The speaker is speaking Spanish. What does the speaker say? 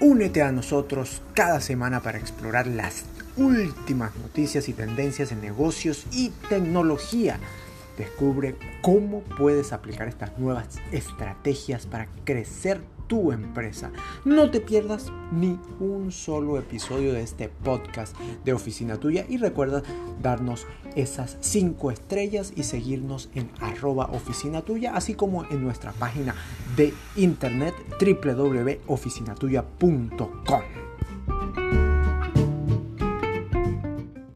Únete a nosotros cada semana para explorar las últimas noticias y tendencias en negocios y tecnología. Descubre cómo puedes aplicar estas nuevas estrategias para crecer tu empresa. No te pierdas ni un solo episodio de este podcast de Oficina Tuya y recuerda darnos esas 5 estrellas y seguirnos en arroba oficina tuya, así como en nuestra página de internet www.oficinatuya.com.